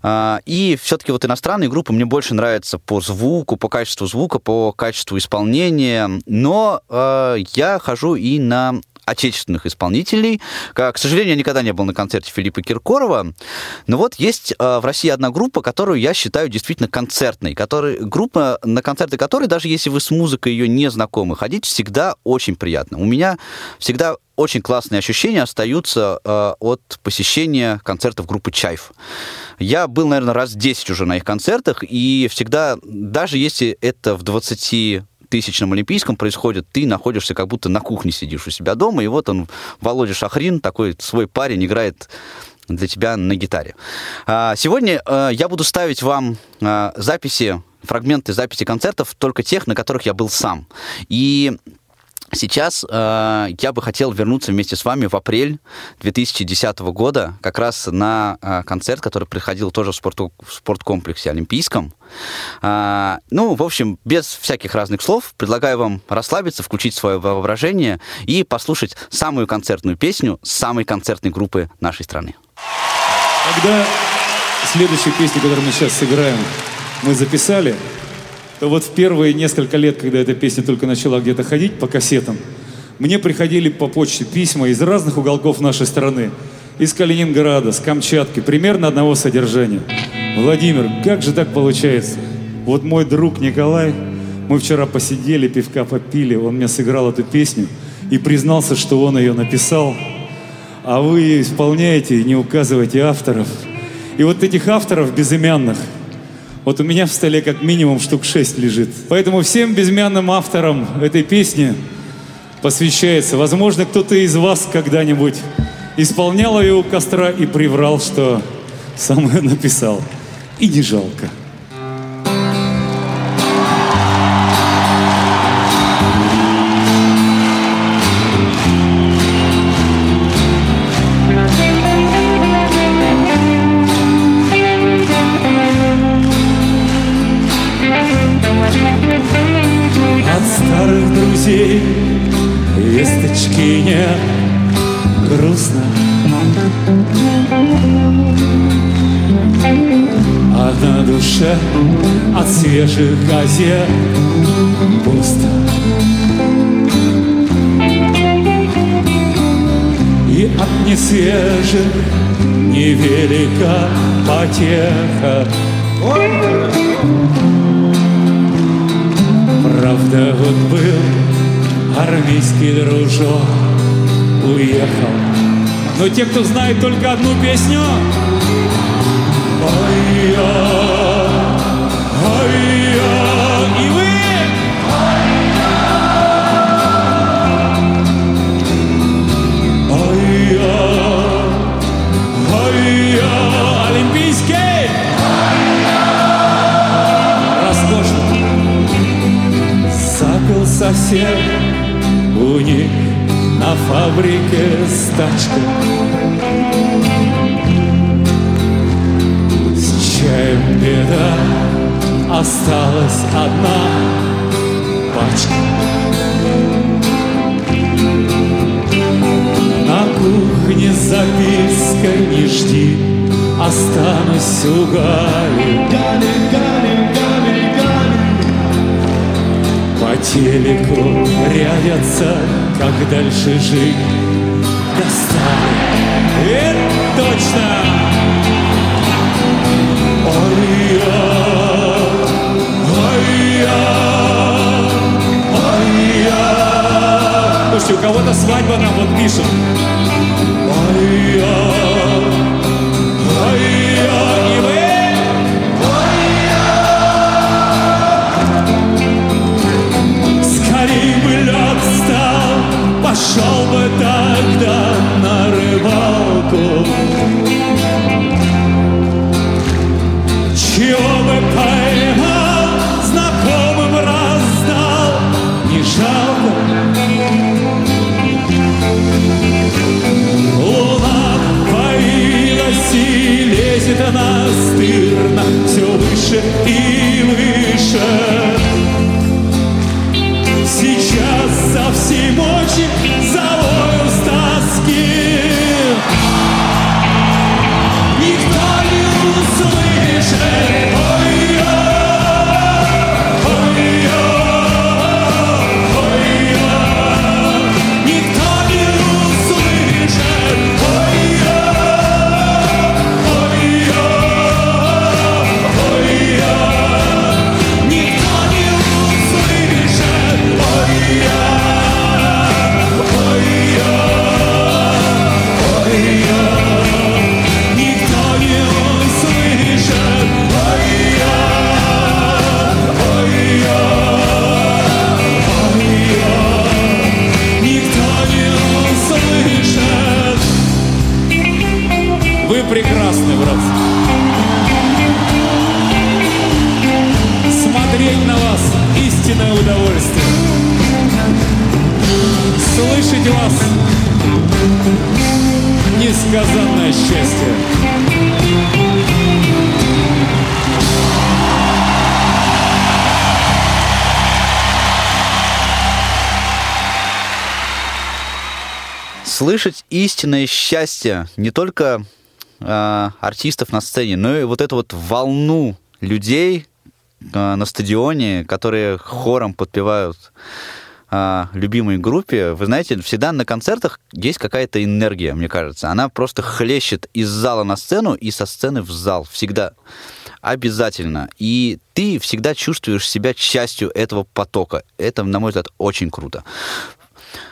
А, И все-таки вот иностранные группы мне больше нравятся по звуку, по качеству звука, по качеству исполнения. Но э, я хожу и на отечественных исполнителей. К сожалению, я никогда не был на концерте Филиппа Киркорова. Но вот есть э, в России одна группа, которую я считаю действительно концертной. Который, группа, на концерты которой, даже если вы с музыкой ее не знакомы, ходить всегда очень приятно. У меня всегда очень классные ощущения остаются э, от посещения концертов группы «Чайф». Я был, наверное, раз 10 уже на их концертах, и всегда, даже если это в 20 тысячном Олимпийском происходит, ты находишься как будто на кухне сидишь у себя дома, и вот он, Володя Шахрин, такой свой парень, играет для тебя на гитаре. А, Сегодня э, я буду ставить вам э, записи, фрагменты записи концертов, только тех, на которых я был сам. И Сейчас э, я бы хотел вернуться вместе с вами в апрель 2010 года, как раз на э, концерт, который приходил тоже в, спорту, в спорткомплексе Олимпийском. Э, ну, в общем, без всяких разных слов, предлагаю вам расслабиться, включить свое воображение и послушать самую концертную песню самой концертной группы нашей страны. Когда следующую песню, которую мы сейчас сыграем, мы записали, то вот в первые несколько лет, когда эта песня только начала где-то ходить по кассетам, мне приходили по почте письма из разных уголков нашей страны. Из Калининграда, с Камчатки, примерно одного содержания. Владимир, как же так получается? Вот мой друг Николай, мы вчера посидели, пивка попили, он мне сыграл эту песню и признался, что он ее написал, а вы исполняете и не указываете авторов. И вот этих авторов безымянных – вот у меня в столе как минимум штук шесть лежит. Поэтому всем безымянным авторам этой песни посвящается. Возможно, кто-то из вас когда-нибудь исполнял ее у костра и приврал, что сам ее написал. И не жалко. Свежих газет пусто. И от несвежих невелика потеха. Правда, вот был армейский дружок, уехал. Но те, кто знает только одну песню, Ой-ой, и сосед у них на фабрике стачка С чаем беда осталась одна пачка. На кухне записка не жди, останусь у. Гали, Гали, Гали, По телеку рядятся, как дальше жить. Достали, это точно! Ой, Слушайте, у кого-то свадьба нам вот пишет. Ой-я, ой-я, пошел бы тогда на рыбалку. Чего бы поймал, знакомым раздал, не жалко. Луна появилась и лезет настырно Все выше и выше со всей мочи истинное счастье не только э, артистов на сцене, но и вот эту вот волну людей э, на стадионе, которые хором подпевают э, любимой группе. Вы знаете, всегда на концертах есть какая-то энергия, мне кажется. Она просто хлещет из зала на сцену и со сцены в зал. Всегда. Обязательно. И ты всегда чувствуешь себя частью этого потока. Это, на мой взгляд, очень круто.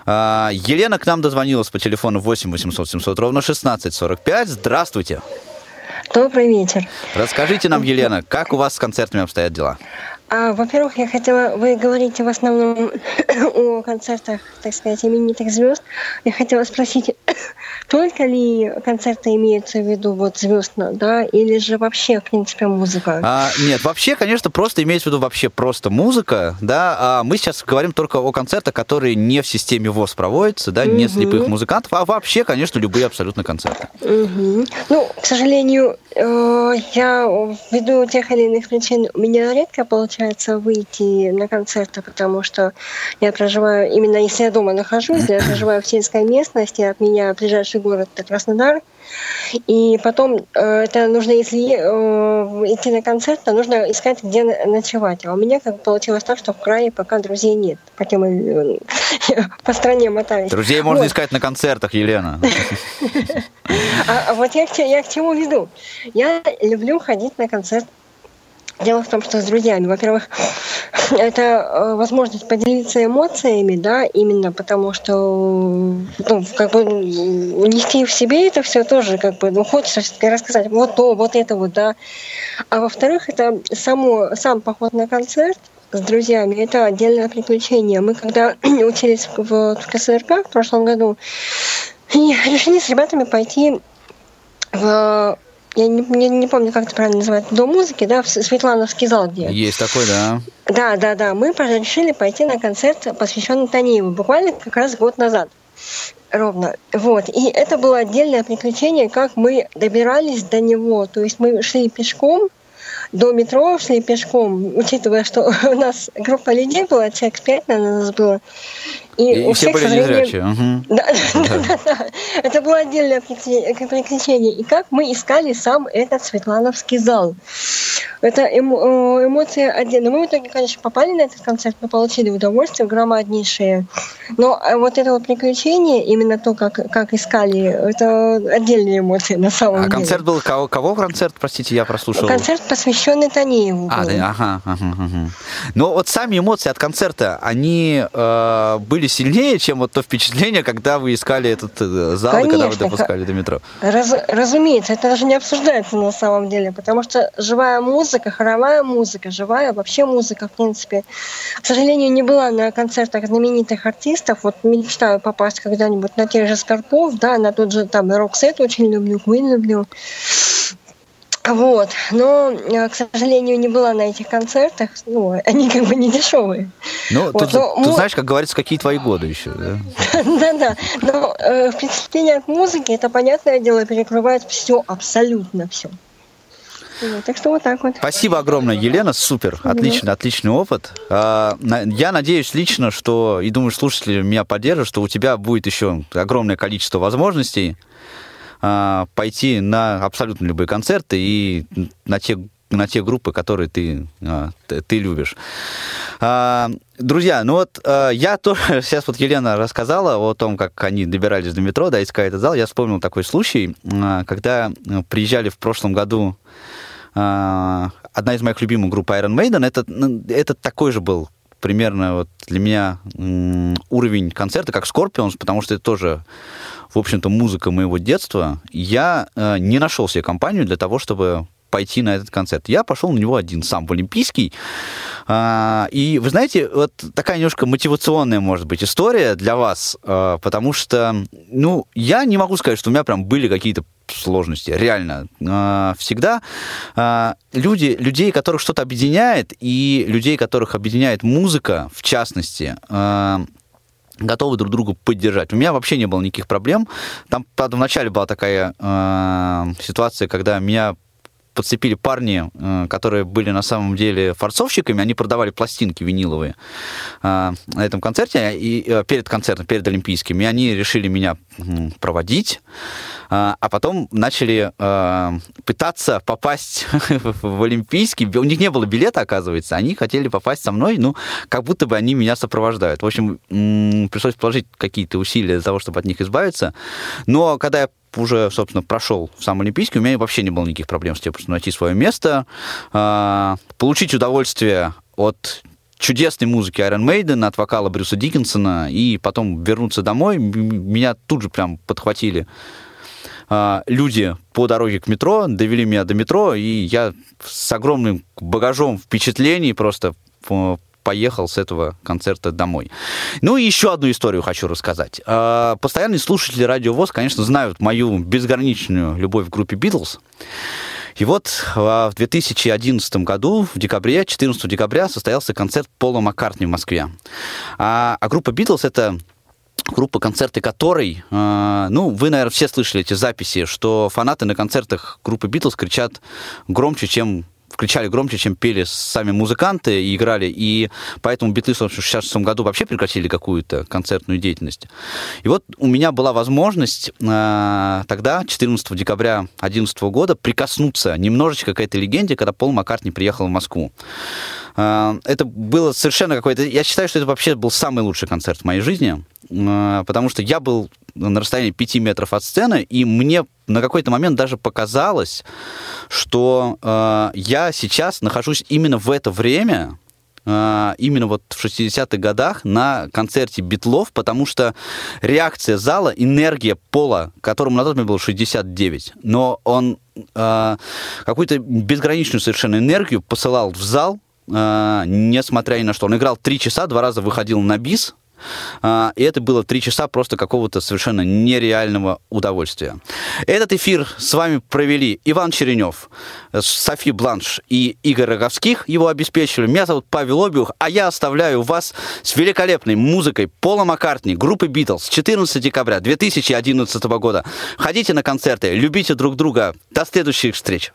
А, Елена к нам дозвонилась по телефону 8 800 700 ровно 1645. Здравствуйте. Добрый вечер. Расскажите нам, Елена, как у вас с концертами обстоят дела? А, во-первых, я хотела, вы говорите в основном (coughs) о концертах, так сказать, именитых звезд. Я хотела спросить, (coughs) только ли концерты имеются в виду вот звездно, да, или же вообще, в принципе, музыка? А, нет, вообще, конечно, просто имеется в виду вообще просто музыка, да. А мы сейчас говорим только о концертах, которые не в системе ВОЗ проводятся, да, не слепых музыкантов, а вообще, конечно, любые абсолютно концерты. Угу. Ну, к сожалению, э, я ввиду тех или иных причин у меня редко получается выйти на концерты, потому что я проживаю, именно если я дома нахожусь, я (clears throat) проживаю в сельской местности, от меня ближайший город это Краснодар, и потом э, это нужно, если э, идти на концерт, то нужно искать, где ночевать. А у меня как получилось так, что в крае пока друзей нет. Хотя мы э, (laughs) по стране мотались. Друзей можно вот. искать на концертах, Елена. (laughs) А, а вот я к чему веду. Я люблю ходить на концерт Дело в том, что с друзьями, во-первых, (sniffs) это э, возможность поделиться эмоциями, да, именно потому что, ну, как бы унести в себе это все тоже, как бы, ну, хочется рассказать вот то, вот это вот, да. А во-вторых, это само, сам поход на концерт, с друзьями. Это отдельное приключение. Мы когда (clears throat) учились в, в КСРК в прошлом году, решили с ребятами пойти в я не, не, не помню, как это правильно называется, дом музыки, да, в Светлановский зал где. Есть такой, да. Да, да, да. Мы решили пойти на концерт, посвященный Таниеву, буквально как раз год назад. Ровно. Вот. И это было отдельное приключение, как мы добирались до него. То есть мы шли пешком, до метро шли пешком, учитывая, что (laughs) у нас группа людей была, человек пять, наверное, нас было. И, и у все всех, были незрячие. Угу. (laughs) Да, да. да, Это было отдельное приключение. И как мы искали сам этот Светлановский зал. Это эмо, эмоции отдельно. Мы в итоге, конечно, попали на этот концерт, мы получили удовольствие громаднейшее. Но а, вот это вот приключение, именно то, как, как искали, это отдельные эмоции на самом а деле. А концерт был кого, кого концерт, простите, я прослушал? Концерт, посвященный Таниеву. А, да, ага, ага, ага. Но вот сами эмоции от концерта, они э, были были сильнее, чем вот то впечатление, когда вы искали этот э, зал Конечно, и когда вы допускали до метро? Раз, разумеется, это даже не обсуждается на самом деле, потому что живая музыка, хоровая музыка, живая вообще музыка, в принципе. К сожалению, не была на концертах знаменитых артистов. Вот мечтаю попасть когда-нибудь на тех же Скорпов, да, на тот же там Роксет очень люблю, Куин люблю. Вот. Но, э, к сожалению, не была на этих концертах. Ну, они как бы не дешевые. Ну, вот. тут, Но, тут знаешь, как говорится, какие твои годы еще, да? (laughs) Да-да. Но э, впечатление от музыки, это, понятное дело, перекрывает все, абсолютно все. так что вот так вот. Спасибо огромное, Елена, супер, отличный, отличный опыт. А, я надеюсь лично, что, и думаю, слушатели меня поддержат, что у тебя будет еще огромное количество возможностей а, пойти на абсолютно любые концерты и на те на те группы, которые ты, а, ты, любишь. А, друзья, ну вот я тоже, (laughs) сейчас вот Елена рассказала о том, как они добирались до метро, да, искали этот зал, я вспомнил такой случай, когда приезжали в прошлом году одна из моих любимых групп Iron Maiden, это, ну, это такой же был примерно вот для меня уровень концерта, как Scorpions, потому что это тоже в общем-то, музыка моего детства, я э, не нашел себе компанию для того, чтобы пойти на этот концерт. Я пошел на него один, сам в Олимпийский. А, и вы знаете, вот такая немножко мотивационная, может быть, история для вас, а, потому что, ну, я не могу сказать, что у меня прям были какие-то сложности, реально. А, всегда а, люди, людей, которых что-то объединяет, и людей, которых объединяет музыка, в частности, готовы друг другу поддержать. У меня вообще не было никаких проблем. Там, правда, вначале была такая э, ситуация, когда меня подцепили парни, э, которые были на самом деле форцовщиками, они продавали пластинки виниловые э, на этом концерте, и э, перед концертом, перед Олимпийскими, и они решили меня проводить, а потом начали пытаться попасть (laughs) в Олимпийский. У них не было билета, оказывается, они хотели попасть со мной, ну, как будто бы они меня сопровождают. В общем, пришлось положить какие-то усилия для того, чтобы от них избавиться. Но когда я уже, собственно, прошел сам Олимпийский, у меня вообще не было никаких проблем с тем, чтобы найти свое место, а, получить удовольствие от чудесной музыки Iron Maiden, от вокала Брюса Диккенсона, и потом вернуться домой. Меня тут же прям подхватили а, люди по дороге к метро, довели меня до метро, и я с огромным багажом впечатлений просто поехал с этого концерта домой. Ну и еще одну историю хочу рассказать. А, постоянные слушатели Радио ВОЗ, конечно, знают мою безграничную любовь к группе Битлз. И вот а, в 2011 году, в декабре, 14 декабря, состоялся концерт Пола Маккартни в Москве. А, а группа Битлз это группа, концерты которой, э, ну, вы, наверное, все слышали эти записи, что фанаты на концертах группы Битлз кричат громче, чем кричали громче, чем пели сами музыканты и играли, и поэтому битлы в 1966 году вообще прекратили какую-то концертную деятельность. И вот у меня была возможность э, тогда, 14 декабря 2011 года, прикоснуться немножечко к этой легенде, когда Пол Маккартни приехал в Москву. Э, это было совершенно какое-то... Я считаю, что это вообще был самый лучший концерт в моей жизни, э, потому что я был на расстоянии 5 метров от сцены, и мне на какой-то момент даже показалось, что э, я сейчас нахожусь именно в это время, э, именно вот в 60-х годах на концерте Битлов, потому что реакция зала, энергия пола, которому на тот момент было 69, но он э, какую-то безграничную совершенно энергию посылал в зал, э, несмотря ни на что. Он играл три часа, два раза выходил на бис, и это было три часа просто какого-то совершенно нереального удовольствия. Этот эфир с вами провели Иван Черенев, Софи Бланш и Игорь Роговских. Его обеспечили. Меня зовут Павел Обиух, а я оставляю вас с великолепной музыкой Пола Маккартни, группы Битлз, 14 декабря 2011 года. Ходите на концерты, любите друг друга. До следующих встреч.